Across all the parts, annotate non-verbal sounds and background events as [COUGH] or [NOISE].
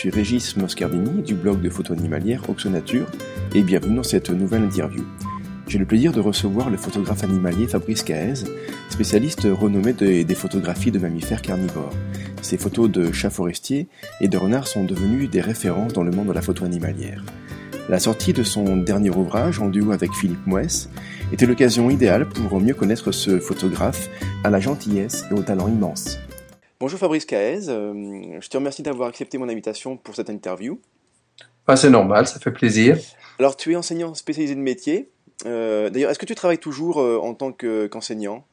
Suis Régis Moscardini du blog de photos animalières Oxonature et bienvenue dans cette nouvelle interview. J'ai le plaisir de recevoir le photographe animalier Fabrice Caez, spécialiste renommé des photographies de mammifères carnivores. Ses photos de chats forestiers et de renards sont devenues des références dans le monde de la photo animalière. La sortie de son dernier ouvrage, en duo avec Philippe Moès, était l'occasion idéale pour mieux connaître ce photographe à la gentillesse et au talent immense. Bonjour Fabrice Caez, euh, je te remercie d'avoir accepté mon invitation pour cette interview. Ah, c'est normal, ça fait plaisir. Alors tu es enseignant spécialisé de métier. Euh, d'ailleurs, est-ce que tu travailles toujours euh, en tant qu'enseignant?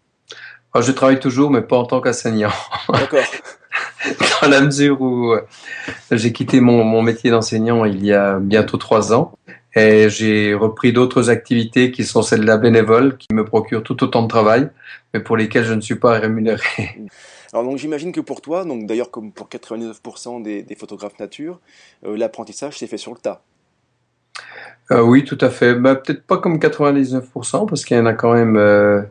Ah, Je travaille toujours, mais pas en tant qu'enseignant. D'accord. [LAUGHS] dans la mesure où j'ai quitté mon, mon métier d'enseignant il y a bientôt trois ans et j'ai repris d'autres activités qui sont celles de la bénévole, qui me procurent tout autant de travail, mais pour lesquelles je ne suis pas rémunéré. [LAUGHS] Alors donc j'imagine que pour toi, donc d'ailleurs comme pour 99% des, photographes nature, euh, l'apprentissage s'est fait sur le tas. Euh, oui, tout à fait. Bah, Peut-être pas comme 99%, parce qu'il y en a quand même euh,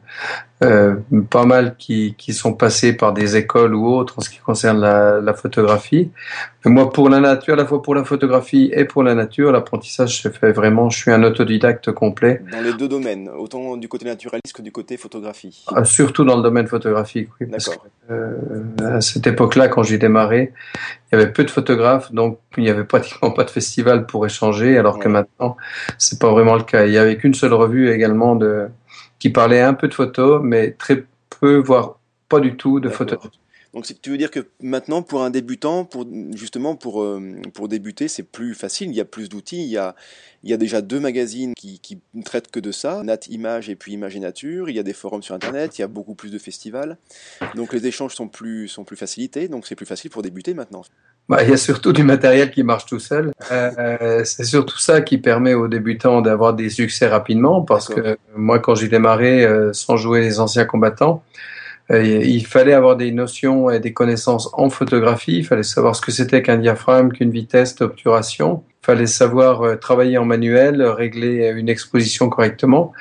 euh, pas mal qui, qui sont passés par des écoles ou autres en ce qui concerne la, la photographie. Mais moi, pour la nature, à la fois pour la photographie et pour la nature, l'apprentissage se fait vraiment. Je suis un autodidacte complet. Dans les deux domaines, autant du côté naturaliste que du côté photographie. Ah, surtout dans le domaine photographique, oui. D'accord. Euh, à cette époque-là, quand j'ai démarré, il y avait peu de photographes, donc il n'y avait [LAUGHS] pratiquement pas de festival pour échanger, alors que maintenant, c'est pas vraiment le cas. Il y avait qu'une seule revue également de qui parlait un peu de photos, mais très peu, voire pas du tout de photos. Donc tu veux dire que maintenant pour un débutant, pour justement pour euh, pour débuter, c'est plus facile. Il y a plus d'outils. Il y a il y a déjà deux magazines qui qui ne traitent que de ça, Nat Image et puis Image et Nature. Il y a des forums sur Internet. Il y a beaucoup plus de festivals. Donc les échanges sont plus sont plus facilités. Donc c'est plus facile pour débuter maintenant. Bah, il y a surtout du matériel qui marche tout seul. Euh, c'est surtout ça qui permet aux débutants d'avoir des succès rapidement, parce que moi, quand j'ai démarré euh, sans jouer les anciens combattants, euh, il fallait avoir des notions et des connaissances en photographie. Il fallait savoir ce que c'était qu'un diaphragme, qu'une vitesse d'obturation. Il fallait savoir euh, travailler en manuel, régler une exposition correctement.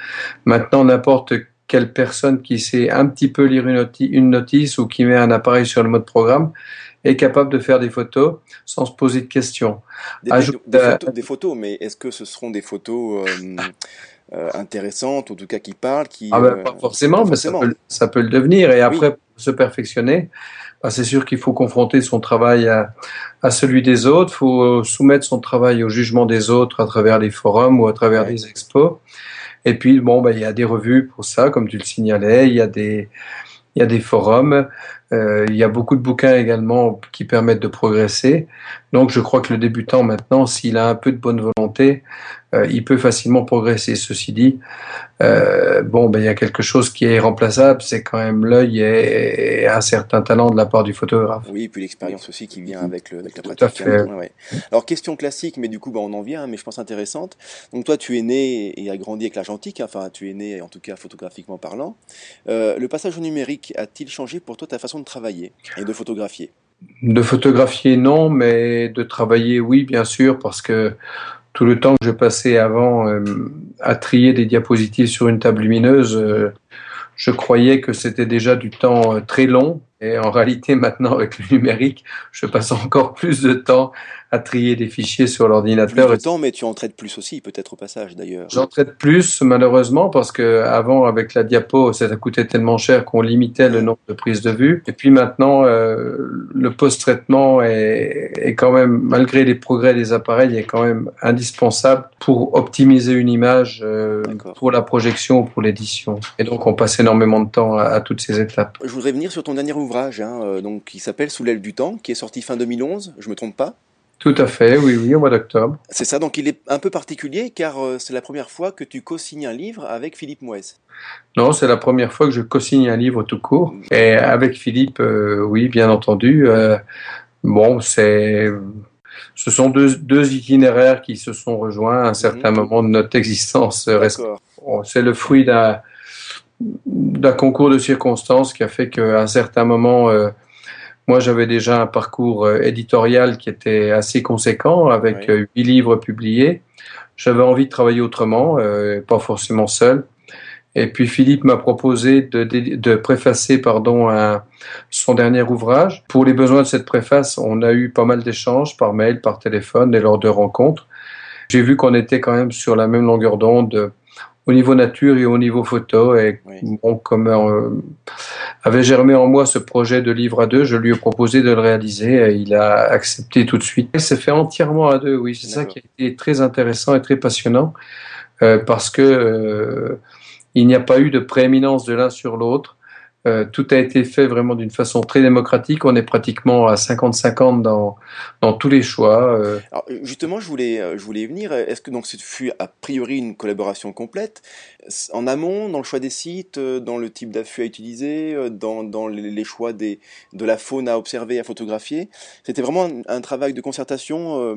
Maintenant, n'importe quelle personne qui sait un petit peu lire une, notice, une notice ou qui met un appareil sur le mode programme est capable de faire des photos sans se poser de questions. Des, Ajoute, des, des, photos, des photos, mais est-ce que ce seront des photos euh, euh, intéressantes, en tout cas qui parlent qui, ah ben, Pas forcément, euh, mais ça peut, ça peut, le devenir. Et après, oui. pour se perfectionner, bah, c'est sûr qu'il faut confronter son travail à, à celui des autres, il faut soumettre son travail au jugement des autres à travers les forums ou à travers ouais. des expos. Et puis, bon, bah, il y a des revues pour ça, comme tu le signalais, il y a des, il y a des forums, euh, il y a beaucoup de bouquins également qui permettent de progresser. Donc je crois que le débutant maintenant, s'il a un peu de bonne volonté, euh, il peut facilement progresser. Ceci dit, euh, bon, ben il y a quelque chose qui est irremplaçable, c'est quand même l'œil et, et, un certain talent de la part du photographe. Oui, et puis l'expérience aussi qui vient avec, le, avec la pratique. Tout à fait. Ouais. Alors question classique, mais du coup, ben, on en vient, mais je pense intéressante. Donc toi, tu es né et as grandi avec l'argentique, hein, enfin tu es né en tout cas photographiquement parlant. Le passage au numérique a-t-il changé pour toi ta façon de travailler et de photographier De photographier, non, mais de travailler, oui, bien sûr, parce que tout le temps que je passais avant euh, à trier des diapositives sur une table lumineuse, euh, je croyais que c'était déjà du temps euh, très long. Et en réalité, maintenant, avec le numérique, je passe encore plus de temps à trier des fichiers sur l'ordinateur. Plus de temps, mais tu en traites plus aussi, peut-être au passage d'ailleurs. J'en traite plus, malheureusement, parce que avant, avec la diapo, ça coûtait tellement cher qu'on limitait le nombre de prises de vue. Et puis maintenant, euh, le post-traitement est, est, quand même, malgré les progrès des appareils, est quand même indispensable pour optimiser une image, euh, pour la projection ou pour l'édition. Et donc, on passe énormément de temps à, à, toutes ces étapes. Je voudrais venir sur ton dernier ouvrage, hein, euh, donc, qui s'appelle Sous l'aile du temps, qui est sorti fin 2011, je me trompe pas? Tout à fait, oui, oui, au mois d'octobre. C'est ça, donc il est un peu particulier car euh, c'est la première fois que tu co-signes un livre avec Philippe Moès. Non, c'est la première fois que je co-signe un livre tout court. Et avec Philippe, euh, oui, bien entendu. Euh, bon, c'est, ce sont deux, deux, itinéraires qui se sont rejoints à un certain mmh. moment de notre existence. C'est le fruit d'un d'un concours de circonstances qui a fait qu'à un certain moment, euh, moi, j'avais déjà un parcours euh, éditorial qui était assez conséquent, avec euh, huit livres publiés. J'avais envie de travailler autrement, euh, pas forcément seul. Et puis Philippe m'a proposé de, de, préfacer pardon, un, son dernier ouvrage. Pour les besoins de cette préface, on a eu pas mal d'échanges par mail, par téléphone et lors de rencontres. J'ai vu qu'on était quand même sur la même longueur d'onde au niveau nature et au niveau photo. Et bon, comme euh, avait germé en moi ce projet de livre à deux, je lui ai proposé de le réaliser et il a accepté tout de suite. Il s'est fait entièrement à deux, oui. C'est ça qui a été très intéressant et très passionnant euh, parce que euh, il n'y a pas eu de prééminence de l'un sur l'autre. Euh, tout a été fait vraiment d'une façon très démocratique. On est pratiquement à 50-50 dans, dans tous les choix. Euh. Alors, justement, je voulais, euh, je voulais y venir. Est-ce que donc ce fut a priori une collaboration complète? En amont, dans le choix des sites, dans le type d'affût à utiliser, dans, dans les choix des, de la faune à observer, à photographier? C'était vraiment un, travail de concertation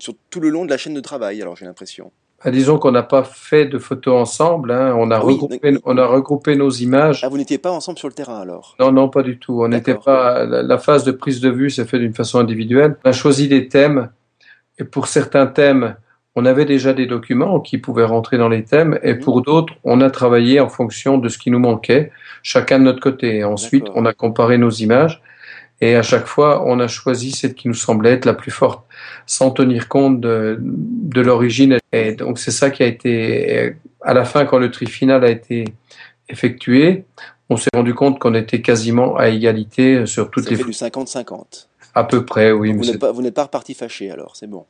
sur tout le long de la chaîne de travail, alors j'ai l'impression. Ah, disons qu'on n'a pas fait de photos ensemble, hein. on, a regroupé, on a regroupé nos images. Ah, vous n'étiez pas ensemble sur le terrain alors? Non, non, pas du tout. On n'était pas. La, phase de prise de vue s'est faite d'une façon individuelle. On a choisi des thèmes, et pour certains thèmes, on avait déjà des documents qui pouvaient rentrer dans les thèmes, et mhm. pour d'autres, on a travaillé en fonction de ce qui nous manquait, chacun de notre côté. ensuite, on a comparé nos images. Et à chaque fois, on a choisi celle qui nous semblait être la plus forte, sans tenir compte de, de l'origine. Et donc c'est ça qui a été, à la fin, quand le tri final a été effectué, on s'est rendu compte qu'on était quasiment à égalité sur toutes les. Fait du 50-50. À peu près, oui. vous n'êtes pas, vous n'êtes pas reparti fâché alors, c'est bon.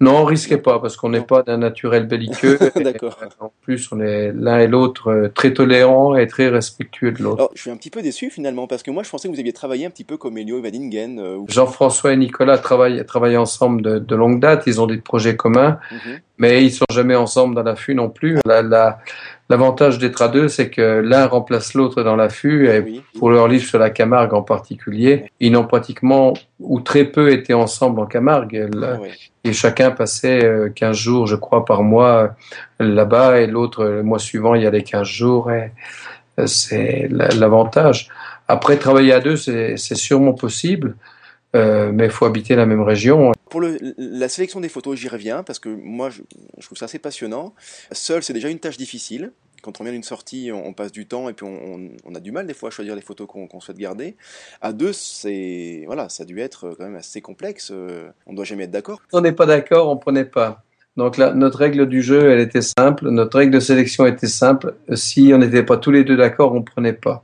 Non, on risquait pas parce qu'on n'est pas d'un naturel belliqueux. [LAUGHS] D'accord. En plus, on est l'un et l'autre euh, très tolérants et très respectueux de l'autre. je suis un petit peu déçu finalement parce que moi, je pensais que vous aviez travaillé un petit peu comme Elio Vadingen. Euh, Jean-François et Nicolas travaillent, travaillent ensemble de, longue date. Ils ont des projets communs, mhm. mais ils sont jamais ensemble dans l'affût non plus. La, la, L'avantage d'être à deux, c'est que l'un remplace l'autre dans l'affût. Et pour leur livre sur la Camargue en particulier, ils n'ont pratiquement ou très peu été ensemble en Camargue. Ah et chacun passait 15 euh, jours, je crois, par mois là-bas. Et l'autre, le mois suivant, il y a les 15 jours. Euh, c'est l'avantage. Après, travailler à deux, c'est sûrement possible. Euh, mais il faut habiter la même région. Pour la sélection des photos, j'y reviens parce que moi, je, trouve ça assez passionnant. Seul, c'est déjà une tâche difficile. Quand on vient d'une sortie, on, passe du temps et puis on, on, a du mal des fois à choisir les photos qu'on souhaite garder. À deux, c'est voilà, ça a dû être quand même assez complexe. On ne doit jamais être d'accord. On n'est pas d'accord, on prenait pas. Donc là, notre règle du jeu, elle était simple. Notre règle de sélection était simple. Si on n'était pas tous les deux d'accord, on prenait pas.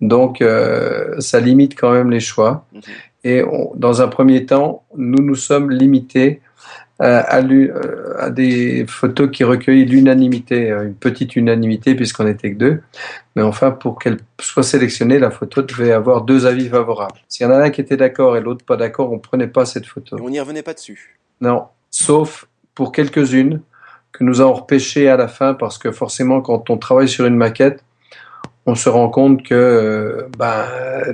Donc, euh, ça limite quand même les choix. Mhm. Et dans un premier temps, nous nous sommes limités euh, à, euh, à, des photos qui recueillent l'unanimité, une petite unanimité puisqu'on n'était que deux. Mais enfin, pour qu'elle soit sélectionnée, la photo devait avoir deux avis favorables. S'il y en a un qui était d'accord et l'autre pas d'accord, on prenait pas cette photo. Et on n'y revenait pas dessus. Non, sauf pour quelques-unes que nous avons repêchées à la fin parce que forcément, quand on travaille sur une maquette, on se rend compte que euh, ben,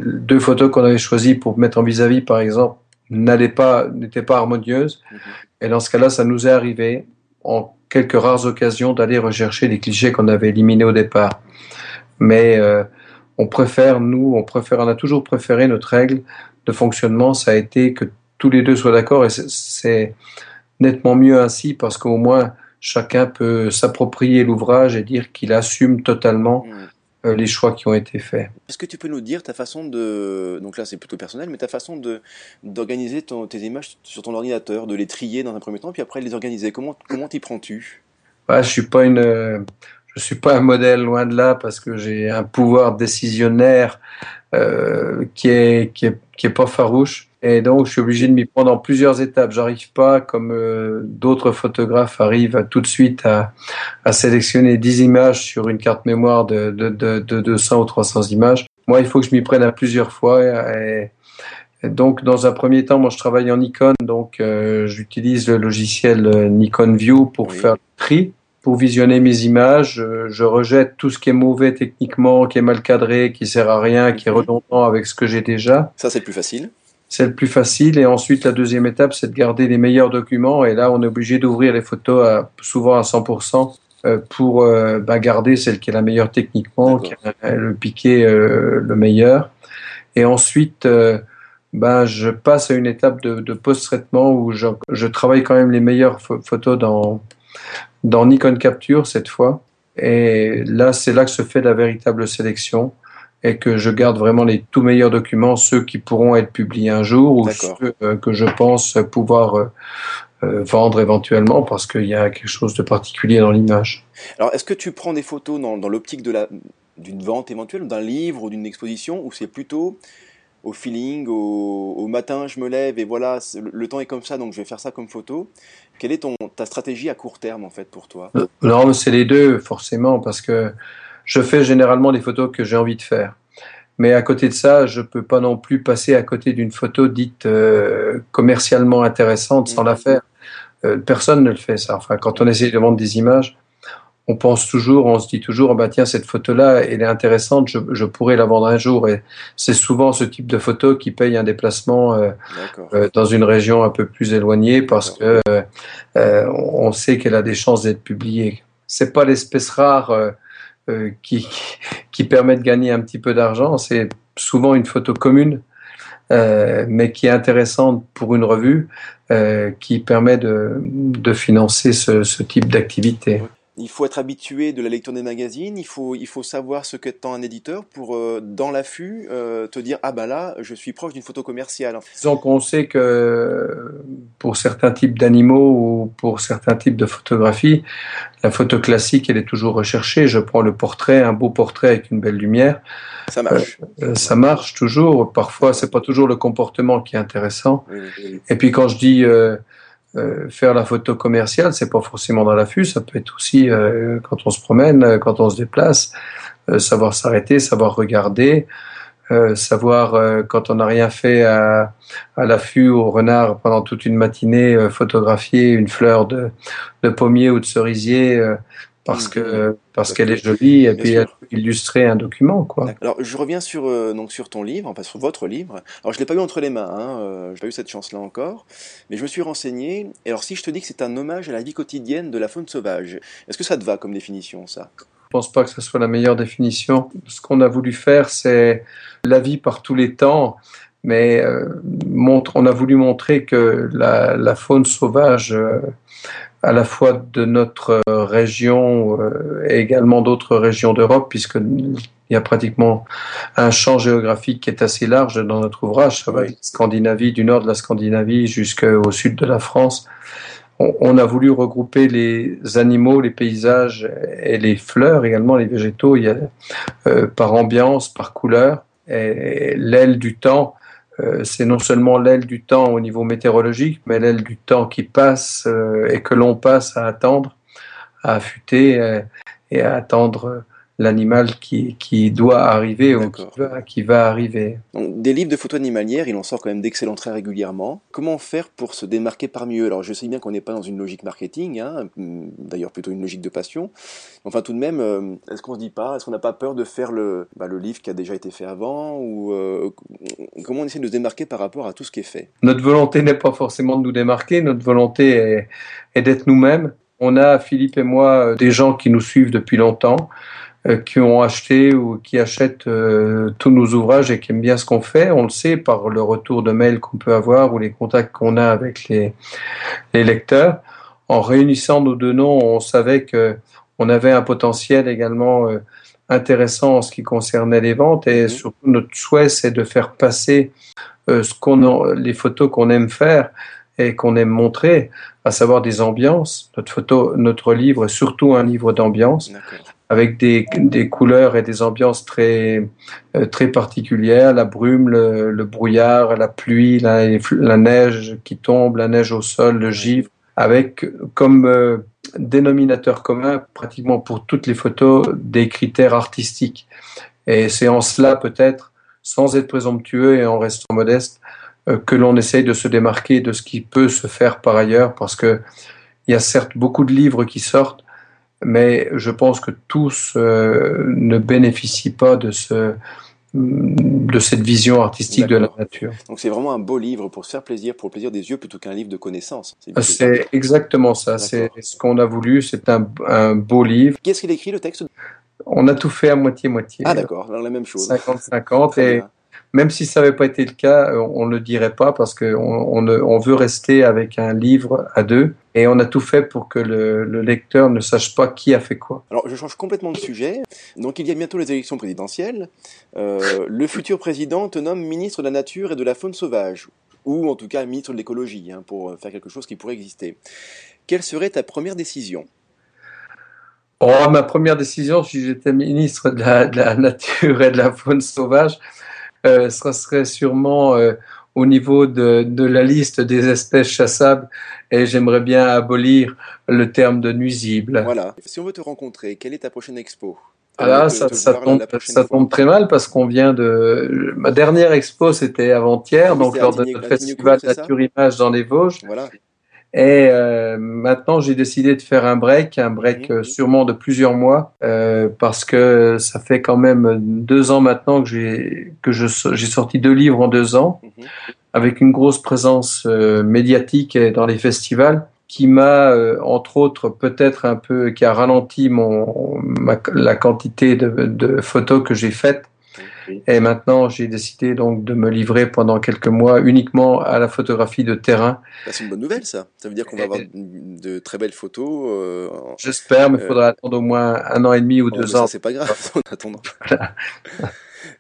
deux photos qu'on avait choisies pour mettre en vis-à-vis, par exemple, n'allaient pas, n'étaient pas harmonieuses. Mhm. Et dans ce cas-là, ça nous est arrivé, en quelques rares occasions, d'aller rechercher les clichés qu'on avait éliminés au départ. Mais euh, on préfère, nous, on préfère, on a toujours préféré notre règle de fonctionnement, ça a été que tous les deux soient d'accord et c'est nettement mieux ainsi parce qu'au moins chacun peut s'approprier l'ouvrage et dire qu'il assume totalement mhm. Euh, les choix qui ont été faits. Est-ce que tu peux nous dire ta façon de, donc là c'est plutôt personnel, mais ta façon de d'organiser tes images sur ton ordinateur, de les trier dans un premier temps, puis après les organiser? Comment comment t'y prends-tu? Bah, Je suis pas une, je suis pas un modèle loin de là parce que j'ai un pouvoir décisionnaire euh, qui est qui est qui est pas farouche. Et donc, je suis obligé de m'y prendre en plusieurs étapes. J'arrive pas, comme euh, d'autres photographes arrivent tout de suite à, à, sélectionner 10 images sur une carte mémoire de, de, de, de 200 ou 300 images. Moi, il faut que je m'y prenne à plusieurs fois. Et, donc, dans un premier temps, moi, je travaille en Nikon, donc euh, j'utilise le logiciel Nikon View pour faire le tri pour visionner mes images, je, rejette tout ce qui est mauvais techniquement, qui est mal cadré, qui sert à rien, qui est redondant avec ce que j'ai déjà. Ça, c'est le plus facile c'est le plus facile. Et ensuite, la deuxième étape, c'est de garder les meilleurs documents. Et là, on est obligé d'ouvrir les photos à, souvent à 100% euh, pour euh, bah, garder celle qui est la meilleure techniquement, qui a le piqué euh, le meilleur. Et ensuite, bah, je passe à une étape de, post-traitement où je, travaille quand même les meilleures photos dans, dans Nikon Capture cette fois. Et là, c'est là que se fait la véritable sélection et que je garde vraiment les tout meilleurs documents, ceux qui pourront être publiés un jour ou ceux euh, que je pense pouvoir euh, euh, vendre éventuellement parce qu'il y a quelque chose de particulier dans l'image. Alors, est-ce que tu prends des photos dans, dans l'optique de la d'une vente éventuelle, d'un livre ou d'une exposition, ou c'est plutôt au feeling, au, matin je me lève et voilà, le, temps est comme ça, donc je vais faire ça comme photo. Quelle est ton, ta stratégie à court terme en fait pour toi? Non, c'est les deux forcément, parce que je fais généralement des photos que j'ai envie de faire. Mais à côté de ça, je peux pas non plus passer à côté d'une photo dite euh, commercialement intéressante sans la mhm. faire. Euh, personne ne le fait ça. Enfin, quand on essaie de vendre des images, on pense toujours, on se dit toujours, bah tiens, cette photo-là, elle est intéressante, je, pourrais la vendre un jour. Et c'est souvent ce type de photo qui paye un déplacement euh, dans une région un peu plus éloignée parce que on sait qu'elle a des chances d'être publiée. C'est pas l'espèce rare euh, qui, qui permet de gagner un petit peu d'argent. C'est souvent une photo commune, euh, mais qui est intéressante pour une revue, euh, qui permet de, de financer ce, ce type d'activité il faut être habitué de la lecture des magazines, il faut, il faut savoir ce qu'attend un éditeur pour, euh, dans l'affût, euh, te dire Ah ben là, je suis proche d'une photo commerciale. Disons qu'on sait que pour certains types d'animaux ou pour certains types de photographies, la photo classique, elle est toujours recherchée. Je prends le portrait, un beau portrait avec une belle lumière. Ça marche. Euh, ça marche toujours. Parfois, c'est pas toujours le comportement qui est intéressant. Et puis quand je dis euh, faire la photo commerciale, c'est pas forcément dans l'affût, ça peut être aussi euh, quand on se promène, euh, quand on se déplace, savoir s'arrêter, savoir regarder, savoir quand on n'a rien fait à, à l'affût au renard pendant toute une matinée, photographier une fleur de, de pommier ou de cerisier parce que parce qu'elle est jolie et puis illustrer un document quoi. Alors je reviens sur euh, donc sur ton livre, enfin sur votre livre. Alors je l'ai pas eu entre les mains, hein, euh, j'ai pas eu cette chance là encore, mais je me suis renseigné. Et alors si je te dis que c'est un hommage à la vie quotidienne de la faune sauvage, est-ce que ça te va comme définition ça? Je pense pas que ce soit la meilleure définition. Ce qu'on a voulu faire, c'est la vie par tous les temps mais euh, montre, on a voulu montrer que la, la faune sauvage euh, à la fois de notre région euh, et également d'autres régions d'Europe, puisqu'il y a pratiquement un champ géographique qui est assez large dans notre ouvrage. Ça va Scandinavie, du nord de la Scandinavie jusqu'au sud de la France. On, a voulu regrouper les animaux, les paysages et les fleurs, également les végétaux, il y a, euh, par ambiance, par couleur. Et l'aile du temps, c'est non seulement l'aile du temps au niveau météorologique, mais l'aile du temps qui passe euh, et que l'on passe à attendre, à affûter euh, et à attendre l'animal qui, qui doit arriver ou qui va, qui va arriver. des livres de photos animalières, il en sort quand même d'excellents très régulièrement. Comment faire pour se démarquer parmi eux? Alors je sais bien qu'on n'est pas dans une logique marketing, hein, d'ailleurs plutôt une logique de passion. Enfin tout de même, euh, est-ce qu'on se dit pas, est-ce qu'on n'a pas peur de faire le, bah, le livre qui a déjà été fait avant ou euh, comment on essaie de se démarquer par rapport à tout ce qui est fait? Notre volonté n'est pas forcément de nous démarquer, notre volonté est, est d'être nous-mêmes. On a, Philippe et moi, des gens qui nous suivent depuis longtemps. Euh, qui ont acheté ou qui achètent euh, tous nos ouvrages et qui aiment bien ce qu'on fait. On le sait par le retour de mail qu'on peut avoir ou les contacts qu'on a avec les, les lecteurs. En réunissant nos deux noms, on savait que on avait un potentiel également euh, intéressant en ce qui concernait les ventes et mhm. surtout notre souhait c'est de faire passer ce qu'on les photos qu'on aime faire et qu'on aime montrer, à savoir des ambiances. Notre photo, notre livre est surtout un livre d'ambiance avec des, des, couleurs et des ambiances très, euh, très particulières, la brume, le, brouillard, la pluie, la, la, neige qui tombe, la neige au sol, le givre, avec comme euh, dénominateur commun pratiquement pour toutes les photos des critères artistiques. Et c'est en cela peut-être, sans être présomptueux et en restant modeste, euh, que l'on essaye de se démarquer de ce qui peut se faire par ailleurs, parce que il y a certes beaucoup de livres qui sortent, mais je pense que tous euh, ne bénéficient pas de ce de cette vision artistique de la nature. Donc c'est vraiment un beau livre pour se faire plaisir, pour le plaisir des yeux, plutôt qu'un livre de connaissances. C'est exactement ça, c'est ce qu'on a voulu, c'est un, un, beau livre. Qui est-ce qu'il écrit le texte? On a tout fait à moitié-moitié. Ah d'accord, la même chose. 50-50 [LAUGHS] et même si ça n'avait pas été le cas, on ne le dirait pas parce qu'on on, on veut rester avec un livre à deux Et on a tout fait pour que le, le, lecteur ne sache pas qui a fait quoi. Alors je change complètement de sujet. Donc il y a bientôt les élections présidentielles. Euh, le futur président te nomme ministre de la Nature et de la Faune sauvage, ou en tout cas ministre de l'écologie, hein, pour faire quelque chose qui pourrait exister. Quelle serait ta première décision? Oh, ma première décision, si j'étais ministre de la, de la, Nature et de la Faune sauvage, euh, ce serait sûrement euh, au niveau de, de, la liste des espèces chassables et j'aimerais bien abolir le terme de nuisible. Voilà. Si on veut te rencontrer, quelle est ta prochaine expo? Ah ça, ça, tombe, ça tombe, très mal parce qu'on vient de. Ma dernière expo, c'était avant-hier, donc lors du festival Nature Image dans les Vosges. Voilà. Et euh, maintenant, j'ai décidé de faire un break, un break euh, sûrement de plusieurs mois, euh, parce que ça fait quand même deux ans maintenant que j'ai que je j'ai sorti deux livres en deux ans, mhm. avec une grosse présence euh, médiatique dans les festivals, qui m'a euh, entre autres peut-être un peu qui a ralenti mon ma, la quantité de, de photos que j'ai faites et maintenant, j'ai décidé donc de me livrer pendant quelques mois uniquement à la photographie de terrain. Bah, c'est une bonne nouvelle, ça. Ça veut dire qu'on va avoir de très belles photos. Euh, J'espère, mais il faudra attendre au moins un an et demi ou oh, deux ans. C'est pas grave, [LAUGHS] en attendant.